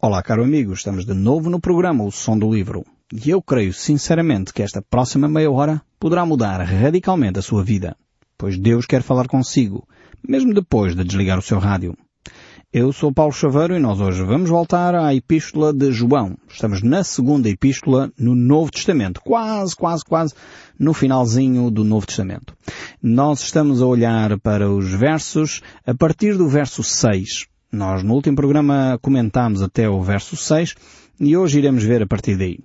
Olá, caro amigo, estamos de novo no programa O Som do Livro. E eu creio sinceramente que esta próxima meia hora poderá mudar radicalmente a sua vida, pois Deus quer falar consigo, mesmo depois de desligar o seu rádio. Eu sou Paulo Chaveiro e nós hoje vamos voltar à Epístola de João. Estamos na segunda Epístola no Novo Testamento, quase, quase, quase no finalzinho do Novo Testamento. Nós estamos a olhar para os versos a partir do verso 6. Nós no último programa comentámos até o verso 6 e hoje iremos ver a partir daí.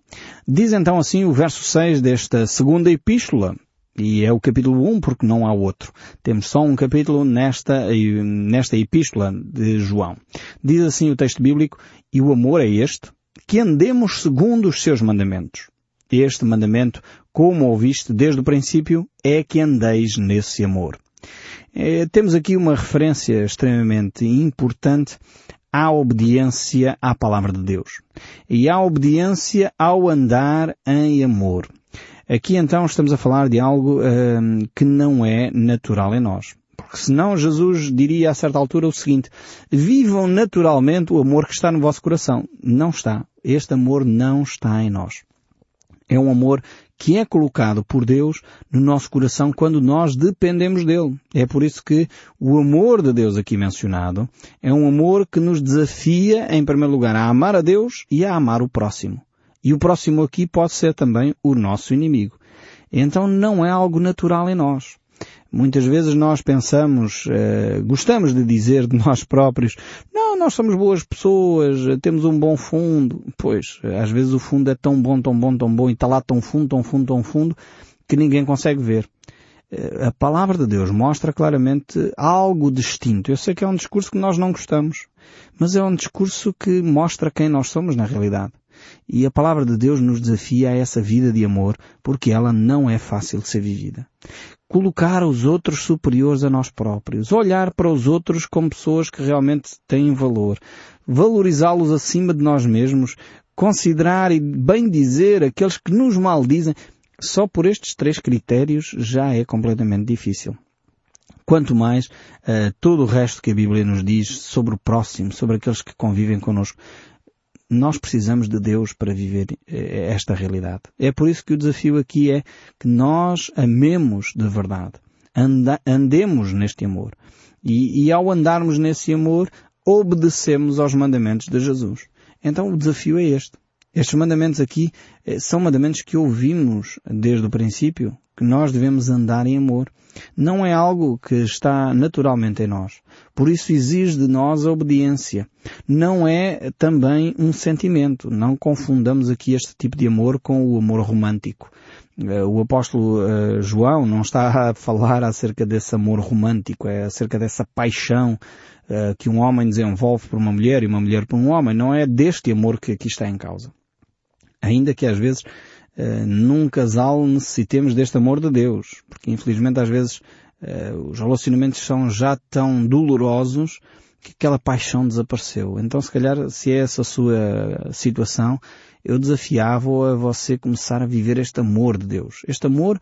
Diz então assim o verso 6 desta segunda epístola, e é o capítulo 1 porque não há outro. Temos só um capítulo nesta, nesta epístola de João. Diz assim o texto bíblico, e o amor é este, que andemos segundo os seus mandamentos. Este mandamento, como ouviste desde o princípio, é que andeis nesse amor. É, temos aqui uma referência extremamente importante à obediência à palavra de Deus. E à obediência ao andar em amor. Aqui então estamos a falar de algo hum, que não é natural em nós. Porque senão Jesus diria a certa altura o seguinte, vivam naturalmente o amor que está no vosso coração. Não está. Este amor não está em nós. É um amor que é colocado por Deus no nosso coração quando nós dependemos dele. É por isso que o amor de Deus aqui mencionado é um amor que nos desafia, em primeiro lugar, a amar a Deus e a amar o próximo. E o próximo aqui pode ser também o nosso inimigo. Então não é algo natural em nós. Muitas vezes nós pensamos, uh, gostamos de dizer de nós próprios, não, nós somos boas pessoas, temos um bom fundo. Pois, às vezes o fundo é tão bom, tão bom, tão bom, e está lá tão fundo, tão fundo, tão fundo, que ninguém consegue ver. Uh, a palavra de Deus mostra claramente algo distinto. Eu sei que é um discurso que nós não gostamos, mas é um discurso que mostra quem nós somos na realidade. E a palavra de Deus nos desafia a essa vida de amor, porque ela não é fácil de ser vivida. Colocar os outros superiores a nós próprios, olhar para os outros como pessoas que realmente têm valor, valorizá-los acima de nós mesmos, considerar e bem dizer aqueles que nos maldizem, só por estes três critérios já é completamente difícil. Quanto mais uh, todo o resto que a Bíblia nos diz sobre o próximo, sobre aqueles que convivem connosco nós precisamos de Deus para viver eh, esta realidade. É por isso que o desafio aqui é que nós amemos de verdade. Anda, andemos neste amor. E, e ao andarmos nesse amor, obedecemos aos mandamentos de Jesus. Então o desafio é este. Estes mandamentos aqui eh, são mandamentos que ouvimos desde o princípio, que nós devemos andar em amor. Não é algo que está naturalmente em nós. Por isso exige de nós a obediência. Não é também um sentimento. Não confundamos aqui este tipo de amor com o amor romântico. Eh, o apóstolo uh, João não está a falar acerca desse amor romântico, é acerca dessa paixão que um homem desenvolve por uma mulher e uma mulher por um homem. Não é deste amor que aqui está em causa. Ainda que às vezes uh, num casal necessitemos deste amor de Deus, porque infelizmente às vezes uh, os relacionamentos são já tão dolorosos que aquela paixão desapareceu. Então se calhar se é essa a sua situação, eu desafiava a você começar a viver este amor de Deus. Este amor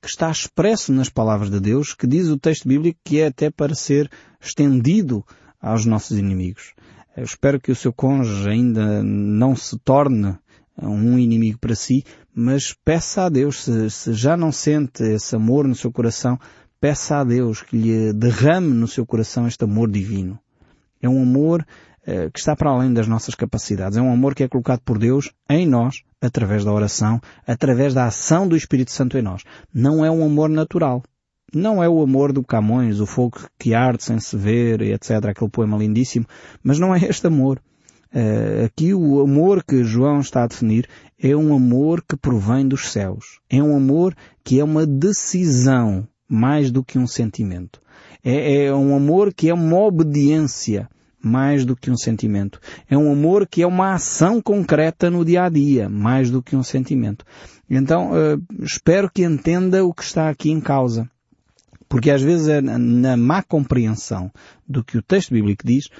que está expresso nas palavras de Deus, que diz o texto bíblico que é até para ser estendido aos nossos inimigos. Eu espero que o seu cônjuge ainda não se torne um inimigo para si, mas peça a Deus, se, se, já não sente esse amor no seu coração, peça a Deus que lhe derrame no seu coração este amor divino. É um amor eh, que está para além das nossas capacidades. É um amor que é colocado por Deus em nós, através da oração, através da ação do Espírito Santo em nós. Não é um amor natural. Não é o amor do Camões, o fogo que arde sem se ver, etc., aquele poema lindíssimo, mas não é este amor. Uh, aqui o amor que João está a definir é um amor que provém dos céus. É um amor que é uma decisão mais do que um sentimento. É, é um amor que é uma obediência mais do que um sentimento. É um amor que é uma ação concreta no dia a dia, mais do que um sentimento. Então, uh, espero que entenda o que está aqui em causa. Porque às vezes é na má compreensão do que o texto bíblico diz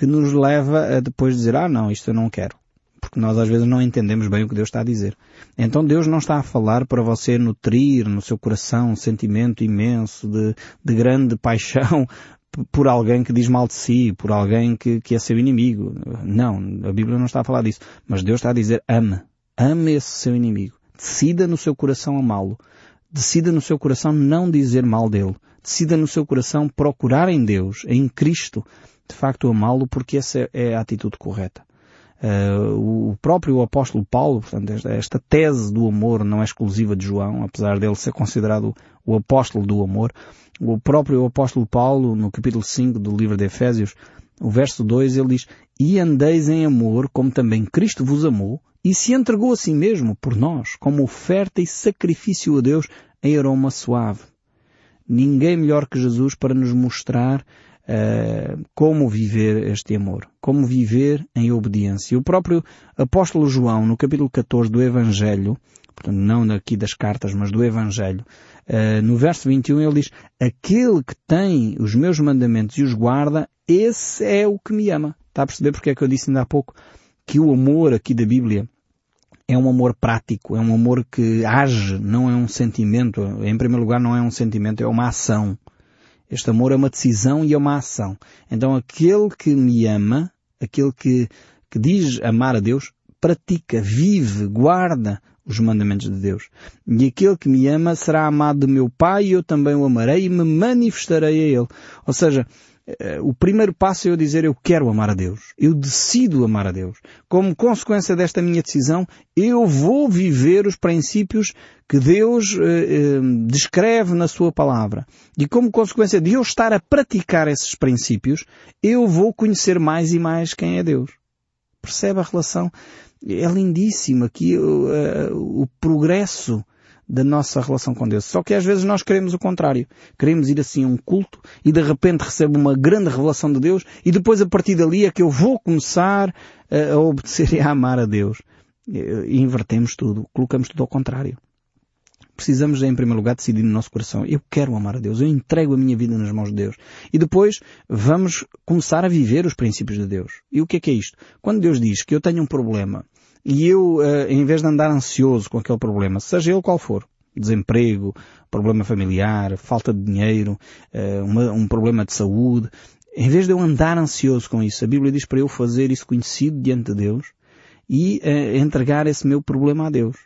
que nos leva a depois dizer, ah não, isto eu não quero. Porque nós às vezes não entendemos bem o que Deus está a dizer. Então Deus não está a falar para você nutrir no seu coração um sentimento imenso de, de grande paixão por alguém que diz mal de si, por alguém que, que é seu inimigo. Não, a Bíblia não está a falar disso. Mas Deus está a dizer ame. Ame esse seu inimigo. Decida no seu coração amá-lo. Decida no seu coração não dizer mal dele. Decida no seu coração procurar em Deus, em Cristo, de facto amá-lo porque essa é a atitude correta. Uh, o próprio apóstolo Paulo, portanto, esta, esta, tese do amor não é exclusiva de João, apesar dele ser considerado o apóstolo do amor. O próprio apóstolo Paulo, no capítulo 5 do livro de Efésios, o verso 2, ele diz, E andeis em amor, como também Cristo vos amou, e se entregou a si mesmo por nós, como oferta e sacrifício a Deus em aroma suave. Ninguém melhor que Jesus para nos mostrar uh, como viver este amor, como viver em obediência. O próprio apóstolo João, no capítulo 14 do Evangelho, portanto não aqui das cartas, mas do Evangelho, uh, no verso 21 ele diz, aquele que tem os meus mandamentos e os guarda, esse é o que me ama. Está a perceber porque é que eu disse ainda há pouco que o amor aqui da Bíblia é um amor prático, é um amor que age, não é um sentimento. Em primeiro lugar, não é um sentimento, é uma ação. Este amor é uma decisão e é uma ação. Então aquele que me ama, aquele que, que diz amar a Deus, pratica, vive, guarda os mandamentos de Deus. E aquele que me ama será amado de meu Pai e eu também o amarei e me manifestarei a Ele. Ou seja, o primeiro passo é eu dizer eu quero amar a Deus. Eu decido amar a Deus. Como consequência desta minha decisão, eu vou viver os princípios que Deus eh, eh, descreve na sua palavra. E como consequência de eu estar a praticar esses princípios, eu vou conhecer mais e mais quem é Deus. Percebe a relação? É lindíssimo aqui uh, o progresso da nossa relação com Deus. Só que às vezes nós queremos o contrário. Queremos ir assim a um culto e de repente recebo uma grande revelação de Deus e depois a partir dali é que eu vou começar a obedecer e a amar a Deus. E invertemos tudo. Colocamos tudo ao contrário. Precisamos, em primeiro lugar, decidir no nosso coração. Eu quero amar a Deus. Eu entrego a minha vida nas mãos de Deus. E depois vamos começar a viver os princípios de Deus. E o que é que é isto? Quando Deus diz que eu tenho um problema e eu, uh, em vez de andar ansioso com aquele problema, seja ele qual for, desemprego, problema familiar, falta de dinheiro, uma, um problema de saúde, em vez de eu andar ansioso com isso, a Bíblia diz para eu fazer isso conhecido diante de Deus e uh, entregar esse meu problema a Deus.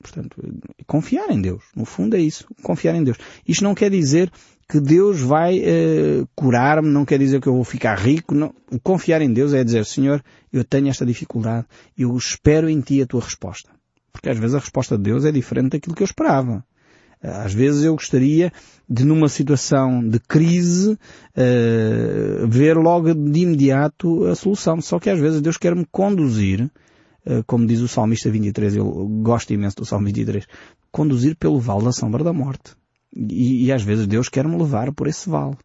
Portanto, confiar em Deus. No fundo é isso. Confiar em Deus. Isto não quer dizer que Deus vai uh, curar-me, não quer dizer que eu vou ficar rico. Não. Confiar em Deus é dizer, Senhor, eu tenho esta dificuldade, eu espero em Ti a Tua resposta. Porque às vezes a resposta de Deus é diferente daquilo que eu esperava. Às vezes eu gostaria de, numa situação de crise, uh, ver logo de imediato a solução. Só que às vezes Deus quer me conduzir, uh, como diz o Salmista 23, eu gosto imenso do Salmo 23, conduzir pelo vale da sombra da morte. E, e às vezes Deus quer me levar por esse vale.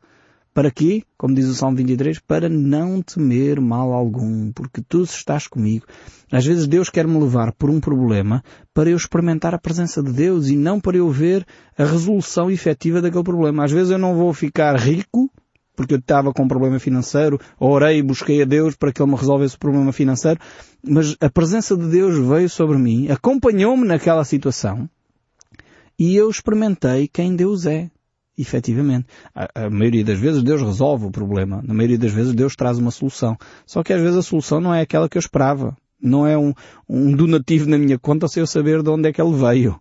Para quê? Como diz o Salmo 23, para não temer mal algum, porque tu estás comigo. Às vezes Deus quer me levar por um problema para eu experimentar a presença de Deus e não para eu ver a resolução efetiva daquele problema. Às vezes eu não vou ficar rico, porque eu estava com um problema financeiro, orei e busquei a Deus para que Ele me resolvesse o problema financeiro, mas a presença de Deus veio sobre mim, acompanhou-me naquela situação, e eu experimentei quem Deus é. Efetivamente. A, a, maioria das vezes Deus resolve o problema. Na maioria das vezes Deus traz uma solução. Só que às vezes a solução não é aquela que eu esperava. Não é um, um donativo na minha conta sem eu saber de onde é que ele veio.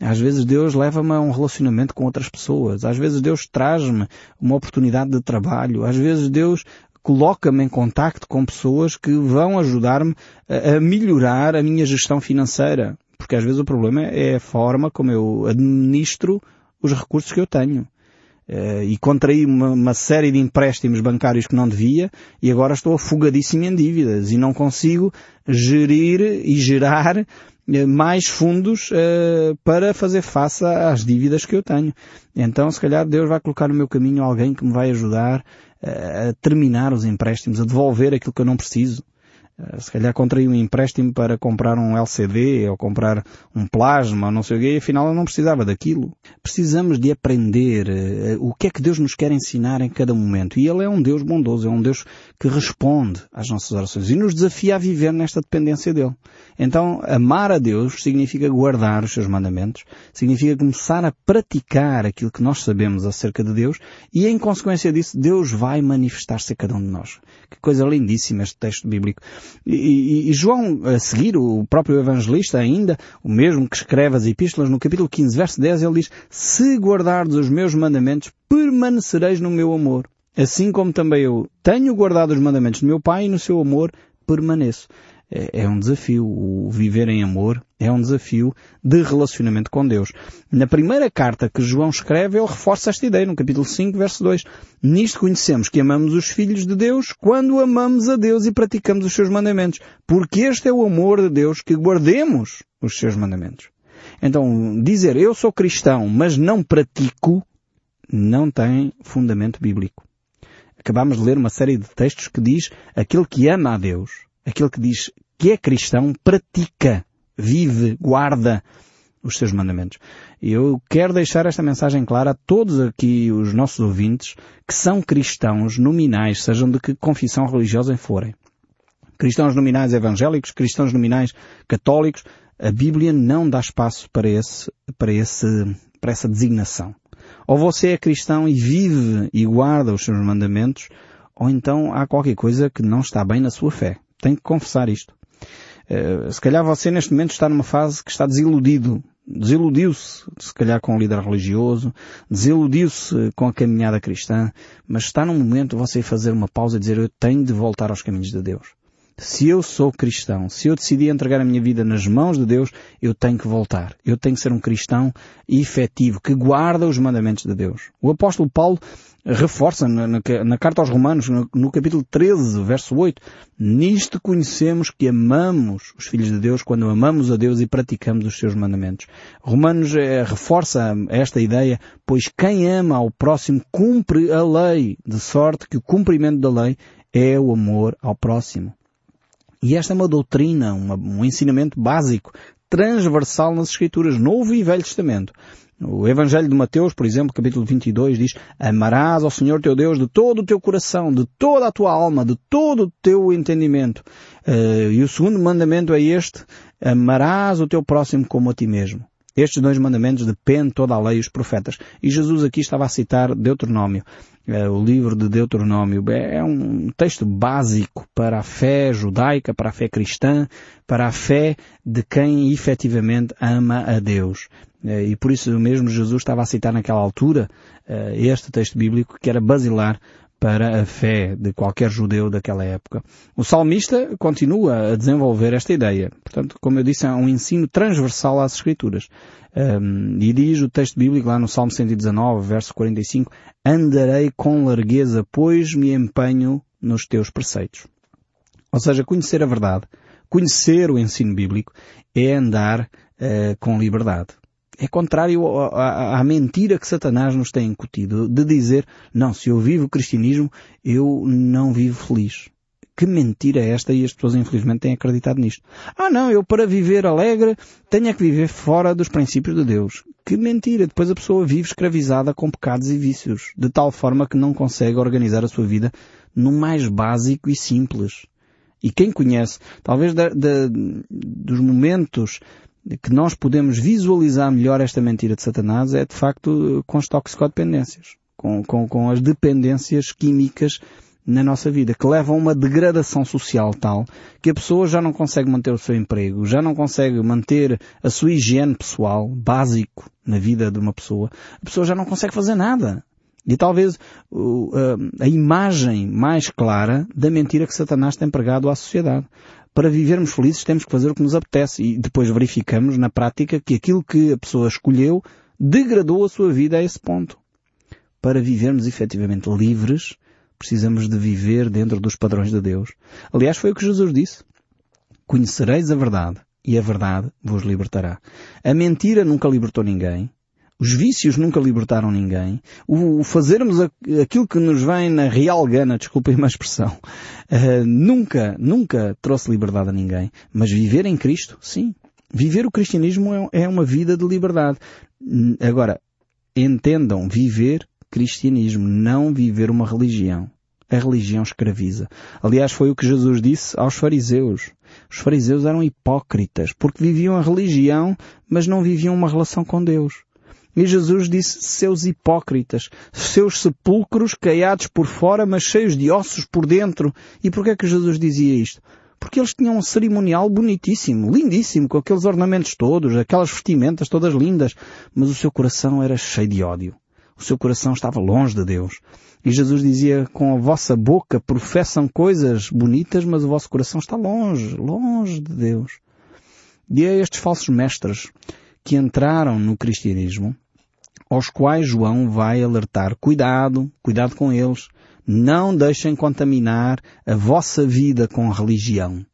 Às vezes Deus leva-me a um relacionamento com outras pessoas. Às vezes Deus traz-me uma oportunidade de trabalho. Às vezes Deus coloca-me em contacto com pessoas que vão ajudar-me a, a melhorar a minha gestão financeira. Porque às vezes o problema é a forma como eu administro os recursos que eu tenho. Uh, e contraí uma, uma, série de empréstimos bancários que não devia e agora estou afogadíssimo em dívidas e não consigo gerir e gerar uh, mais fundos uh, para fazer face às dívidas que eu tenho. Então, se calhar, Deus vai colocar no meu caminho alguém que me vai ajudar a terminar os empréstimos, a devolver aquilo que eu não preciso. Eh, se calhar contraí um empréstimo para comprar um LCD ou comprar um plasma não sei o quê e afinal eu não precisava daquilo. Precisamos de aprender uh, o que é que Deus nos quer ensinar em cada momento. E Ele é um Deus bondoso, é um Deus que responde às nossas orações e nos desafia a viver nesta dependência dEle. Então, amar a Deus significa guardar os seus mandamentos, significa começar a praticar aquilo que nós sabemos acerca de Deus e, em consequência disso, Deus vai manifestar-se a cada um de nós. Que coisa lindíssima este texto bíblico. E, e, e, João, a seguir, o próprio evangelista ainda, o mesmo que escreve as epístolas, no capítulo 15, verso 10, ele diz, Se guardardes os meus mandamentos, permanecereis no meu amor. Assim como também eu tenho guardado os mandamentos do meu Pai e no seu amor permaneço é, é um desafio. O viver em amor é um desafio de relacionamento com Deus. Na primeira carta que João escreve, ele reforça esta ideia, no capítulo 5, verso 2. Nisto conhecemos que amamos os filhos de Deus quando amamos a Deus e praticamos os seus mandamentos. Porque este é o amor de Deus que guardemos os seus mandamentos. Então, dizer eu sou cristão, mas não pratico, não tem fundamento bíblico. Acabamos de ler uma série de textos que diz aquele que ama a Deus, aquele que diz que é cristão pratica, vive, guarda os seus mandamentos. Eu quero deixar esta mensagem clara a todos aqui os nossos ouvintes que são cristãos nominais, sejam de que confissão religiosa forem. Cristãos nominais evangélicos, cristãos nominais católicos, a Bíblia não dá espaço para esse, para esse, para essa designação. Ou você é cristão e vive e guarda os seus mandamentos, ou então há qualquer coisa que não está bem na sua fé. Tem que confessar isto. Eh, se calhar você neste momento está numa fase que está desiludido. Desiludiu-se, se calhar, com o líder religioso, desiludiu-se com a caminhada cristã, mas está num momento você fazer uma pausa e dizer eu tenho de voltar aos caminhos de Deus. Se eu sou cristão, se eu decidi entregar a minha vida nas mãos de Deus, eu tenho que voltar. Eu tenho que ser um cristão efetivo, que guarda os mandamentos de Deus. O apóstolo Paulo reforça na, na, na carta aos Romanos, no, no, capítulo 13, verso 8, nisto conhecemos que amamos os filhos de Deus quando amamos a Deus e praticamos os seus mandamentos. Romanos eh, reforça esta ideia, pois quem ama ao próximo cumpre a lei, de sorte que o cumprimento da lei é o amor ao próximo. E esta é uma doutrina, uma, um ensinamento básico, transversal nas Escrituras, Novo e Velho Testamento. O Evangelho de Mateus, por exemplo, capítulo 22, diz Amarás ao Senhor teu Deus de todo o teu coração, de toda a tua alma, de todo o teu entendimento. Uh, e o segundo mandamento é este, Amarás o teu próximo como a ti mesmo. Estes dois mandamentos dependem toda a lei e os profetas. E Jesus aqui estava a citar Deuteronômio. Uh, o livro de Deuteronômio é um texto básico para a fé judaica, para a fé cristã, para a fé de quem efetivamente ama a Deus. Uh, e por isso mesmo Jesus estava a citar naquela altura uh, este texto bíblico que era basilar para a fé de qualquer judeu daquela época. O salmista continua a desenvolver esta ideia. Portanto, como eu disse, é um ensino transversal às Escrituras. Um, e diz o texto bíblico lá no Salmo 119, verso 45, Andarei com largueza, pois me empenho nos teus preceitos. Ou seja, conhecer a verdade, conhecer o ensino bíblico, é andar uh, com liberdade é contrário à, mentira que Satanás nos tem incutido, de dizer, não, se eu vivo o cristianismo, eu não vivo feliz. Que mentira é esta e as pessoas infelizmente têm acreditado nisto. Ah não, eu para viver alegre tenho é que viver fora dos princípios de Deus. Que mentira! Depois a pessoa vive escravizada com pecados e vícios, de tal forma que não consegue organizar a sua vida no mais básico e simples. E quem conhece, talvez dos momentos que nós podemos visualizar melhor esta mentira de Satanás é de facto com as toxicodependências, com, com, com as dependências químicas na nossa vida, que levam a uma degradação social tal que a pessoa já não consegue manter o seu emprego, já não consegue manter a sua higiene pessoal, básico na vida de uma pessoa, a pessoa já não consegue fazer nada. E talvez uh, a imagem mais clara da mentira que Satanás tem pregado à sociedade para vivermos felizes temos que fazer o que nos apetece e depois verificamos na prática que aquilo que a pessoa escolheu degradou a sua vida a esse ponto. Para vivermos efetivamente livres, precisamos de viver dentro dos padrões de Deus. Aliás, foi o que Jesus disse. Conhecereis a verdade e a verdade vos libertará. A mentira nunca libertou ninguém. Os vícios nunca libertaram ninguém. O fazermos aquilo que nos vem na real gana, desculpem uma expressão, uh, nunca, nunca trouxe liberdade a ninguém. Mas viver em Cristo, sim. Viver o cristianismo é, é uma vida de liberdade. Agora, entendam, viver cristianismo, não viver uma religião. A religião escraviza. Aliás, foi o que Jesus disse aos fariseus. Os fariseus eram hipócritas, porque viviam a religião, mas não viviam uma relação com Deus. E Jesus disse, seus hipócritas, seus sepulcros caiados por fora, mas cheios de ossos por dentro. E porquê é que Jesus dizia isto? Porque eles tinham um cerimonial bonitíssimo, lindíssimo, com aqueles ornamentos todos, aquelas vestimentas todas lindas, mas o seu coração era cheio de ódio. O seu coração estava longe de Deus. E Jesus dizia, com a vossa boca professam coisas bonitas, mas o vosso coração está longe, longe de Deus. E é estes falsos mestres que entraram no cristianismo, aos quais João vai alertar, cuidado, cuidado com eles, não deixem contaminar a vossa vida com religião.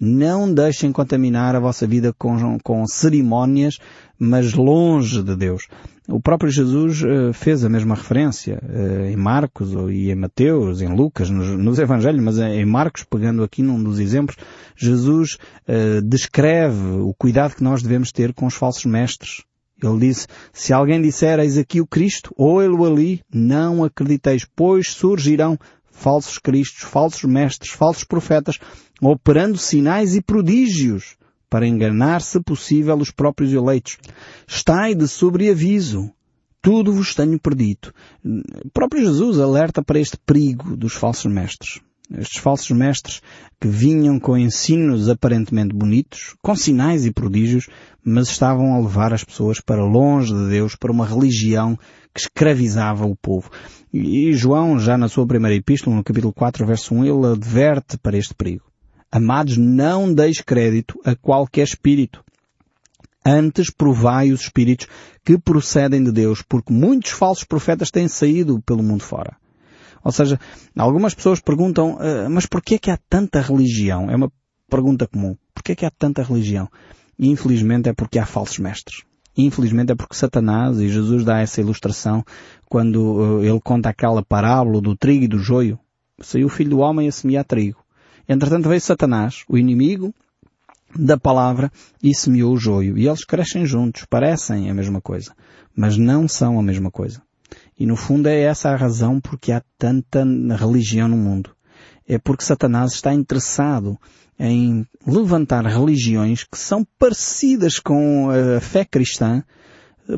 Não deixem contaminar a vossa vida com, com cerimónias, mas longe de Deus. O próprio Jesus uh, fez a mesma referência uh, em Marcos e em Mateus, em Lucas, nos, nos, Evangelhos, mas em Marcos, pegando aqui num dos exemplos, Jesus uh, descreve o cuidado que nós devemos ter com os falsos mestres. Ele disse, se alguém disser, eis aqui o Cristo, ou ele ali, não acrediteis, pois surgirão falsos cristos, falsos mestres, falsos profetas, operando sinais e prodígios para enganar, se possível, os próprios eleitos. Estai de sobreaviso. Tudo vos tenho perdido. O próprio Jesus alerta para este perigo dos falsos mestres. Estes falsos mestres que vinham com ensinos aparentemente bonitos, com sinais e prodígios, mas estavam a levar as pessoas para longe de Deus, para uma religião que escravizava o povo. E João, já na sua primeira epístola, no capítulo 4, verso 1, ele adverte para este perigo. Amados, não deis crédito a qualquer espírito. Antes provai os espíritos que procedem de Deus, porque muitos falsos profetas têm saído pelo mundo fora. Ou seja, algumas pessoas perguntam, uh, mas porquê é que há tanta religião? É uma pergunta comum. Porquê é que há tanta religião? Infelizmente é porque há falsos mestres. Infelizmente é porque Satanás, e Jesus dá essa ilustração, quando uh, ele conta aquela parábola do trigo e do joio, saiu o filho do homem a semear trigo. Entretanto veio Satanás, o inimigo da palavra, e semeou o joio. E eles crescem juntos, parecem a mesma coisa, mas não são a mesma coisa. E no fundo é essa a razão porque há tanta religião no mundo. É porque Satanás está interessado em levantar religiões que são parecidas com a fé cristã,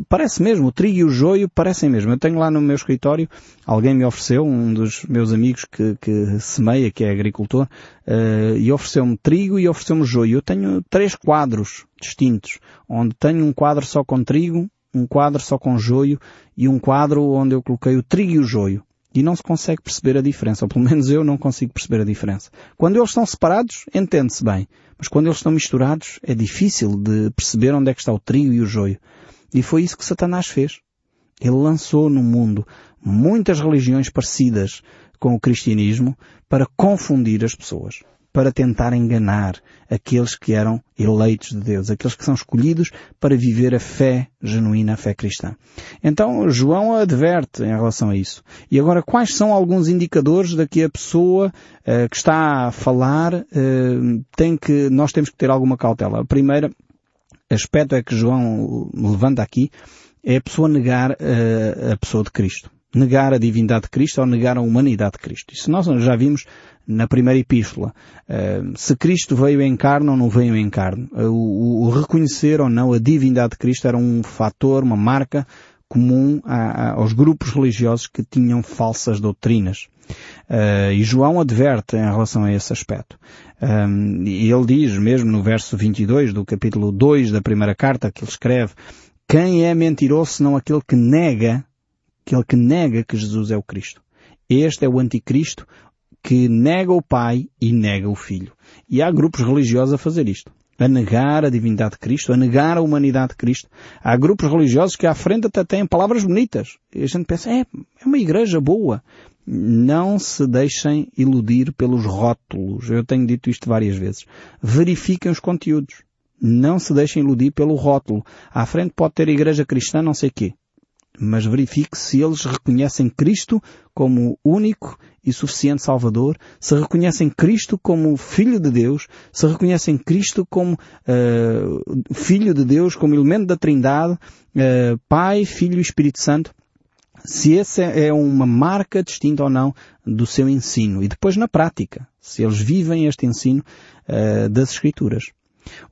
parece mesmo, o trigo e o joio parecem mesmo. Eu tenho lá no meu escritório, alguém me ofereceu, um dos meus amigos que, que semeia, que é agricultor, uh, e ofereceu-me trigo e ofereceu-me joio. Eu tenho três quadros distintos, onde tenho um quadro só com trigo, um quadro só com joio e um quadro onde eu coloquei o trigo e o joio. E não se consegue perceber a diferença, ou pelo menos eu não consigo perceber a diferença. Quando eles estão separados, entende-se bem. Mas quando eles estão misturados, é difícil de perceber onde é que está o trigo e o joio. E foi isso que Satanás fez. Ele lançou no mundo muitas religiões parecidas com o cristianismo para confundir as pessoas, para tentar enganar aqueles que eram eleitos de Deus, aqueles que são escolhidos para viver a fé genuína, a fé cristã. Então João adverte em relação a isso. E agora quais são alguns indicadores de que a pessoa uh, que está a falar uh, tem que, nós temos que ter alguma cautela. A primeira aspecto é que João levanta aqui é a pessoa negar uh, a pessoa de Cristo. Negar a divindade de Cristo ou negar a humanidade de Cristo. Isso nós já vimos na primeira epístola. Uh, se Cristo veio em carne ou não veio em carne. Uh, o, o, reconhecer ou não a divindade de Cristo era um fator, uma marca comum a, a, aos grupos religiosos que tinham falsas doutrinas. Uh, e João adverte em relação a esse aspecto. Um, e ele diz, mesmo no verso 22 do capítulo 2 da primeira carta que ele escreve, quem é mentiroso senão aquele que nega, aquele que nega que Jesus é o Cristo. Este é o anticristo que nega o Pai e nega o Filho. E há grupos religiosos a fazer isto. A negar a divindade de Cristo, a negar a humanidade de Cristo. Há grupos religiosos que à frente até têm palavras bonitas. E a gente pensa, é, é uma igreja boa não se deixem iludir pelos rótulos. Eu tenho dito isto várias vezes. Verifiquem os conteúdos. Não se deixem iludir pelo rótulo. À frente pode ter igreja cristã, não sei quê. Mas verifique se eles reconhecem Cristo como único e suficiente Salvador, se reconhecem Cristo como Filho de Deus, se reconhecem Cristo como uh, Filho de Deus, como elemento da Trindade, uh, Pai, Filho e Espírito Santo se essa é uma marca distinta ou não do seu ensino. E depois na prática, se eles vivem este ensino uh, das Escrituras.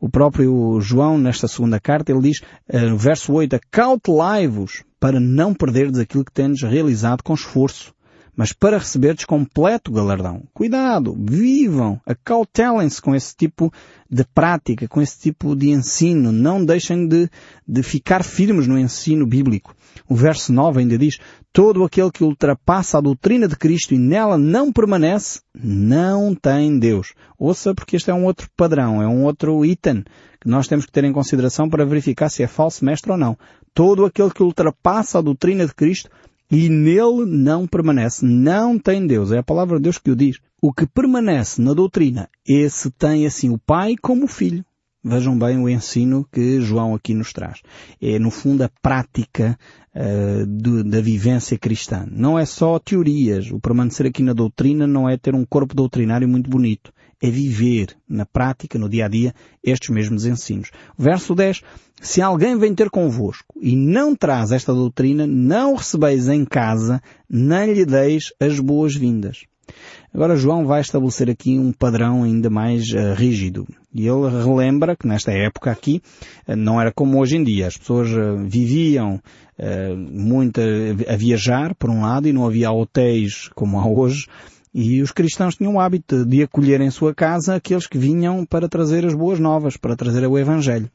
O próprio João, nesta segunda carta, ele diz, uh, verso 8, acautelai-vos para não perderdes aquilo que tendes realizado com esforço, mas para receberdes completo galardão. Cuidado, vivam, acautelem-se com esse tipo de prática, com esse tipo de ensino. Não deixem de, de ficar firmes no ensino bíblico. O verso 9 ainda diz, todo aquele que ultrapassa a doutrina de Cristo e nela não permanece, não tem Deus. Ouça porque este é um outro padrão, é um outro item que nós temos que ter em consideração para verificar se é falso mestre ou não. Todo aquele que ultrapassa a doutrina de Cristo e nele não permanece, não tem Deus. É a palavra de Deus que o diz. O que permanece na doutrina, esse tem assim o Pai como o Filho. Vejam bem o ensino que João aqui nos traz. É, no fundo, a prática uh, de, da vivência cristã. Não é só teorias. O permanecer aqui na doutrina não é ter um corpo doutrinário muito bonito. É viver na prática, no dia a dia, estes mesmos ensinos. Verso 10. Se alguém vem ter convosco e não traz esta doutrina, não recebeis em casa, nem lhe deis as boas-vindas. Agora João vai estabelecer aqui um padrão ainda mais uh, rígido. E ele relembra que nesta época aqui uh, não era como hoje em dia. As pessoas uh, viviam muito a, a viajar, por um lado, e não havia hotéis como há hoje. E os cristãos tinham o hábito de acolher em sua casa aqueles que vinham para trazer as boas novas, para trazer o Evangelho.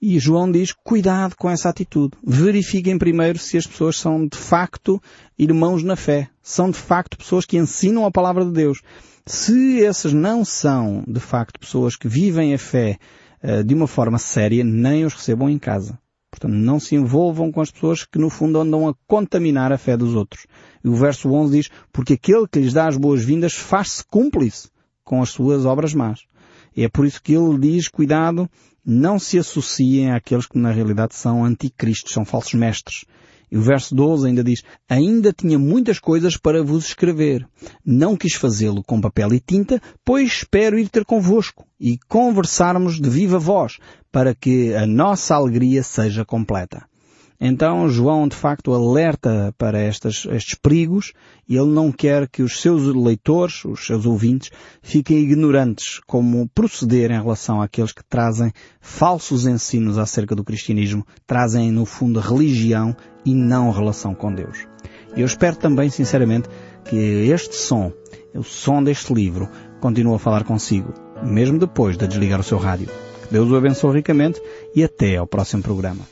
E João diz, cuidado com essa atitude. Verifiquem primeiro se as pessoas são de facto irmãos na fé. São de facto pessoas que ensinam a palavra de Deus. Se esses não são de facto pessoas que vivem a fé uh, de uma forma séria, nem os recebam em casa. Portanto, não se envolvam com as pessoas que no fundo andam a contaminar a fé dos outros. E o verso 11 diz, porque aquele que lhes dá as boas-vindas faz-se cúmplice com as suas obras más. E é por isso que ele diz, cuidado, não se associem àqueles que na realidade são anticristos, são falsos mestres. E o verso 12 ainda diz, ainda tinha muitas coisas para vos escrever. Não quis fazê-lo com papel e tinta, pois espero ir ter convosco e conversarmos de viva voz, para que a nossa alegria seja completa. Então João de facto alerta para estas, estes perigos e ele não quer que os seus leitores, os seus ouvintes, fiquem ignorantes como proceder em relação àqueles que trazem falsos ensinos acerca do cristianismo, trazem no fundo religião e não relação com Deus. Eu espero também sinceramente que este som, o som deste livro, continue a falar consigo, mesmo depois de desligar o seu rádio. Que Deus o abençoe ricamente e até ao próximo programa.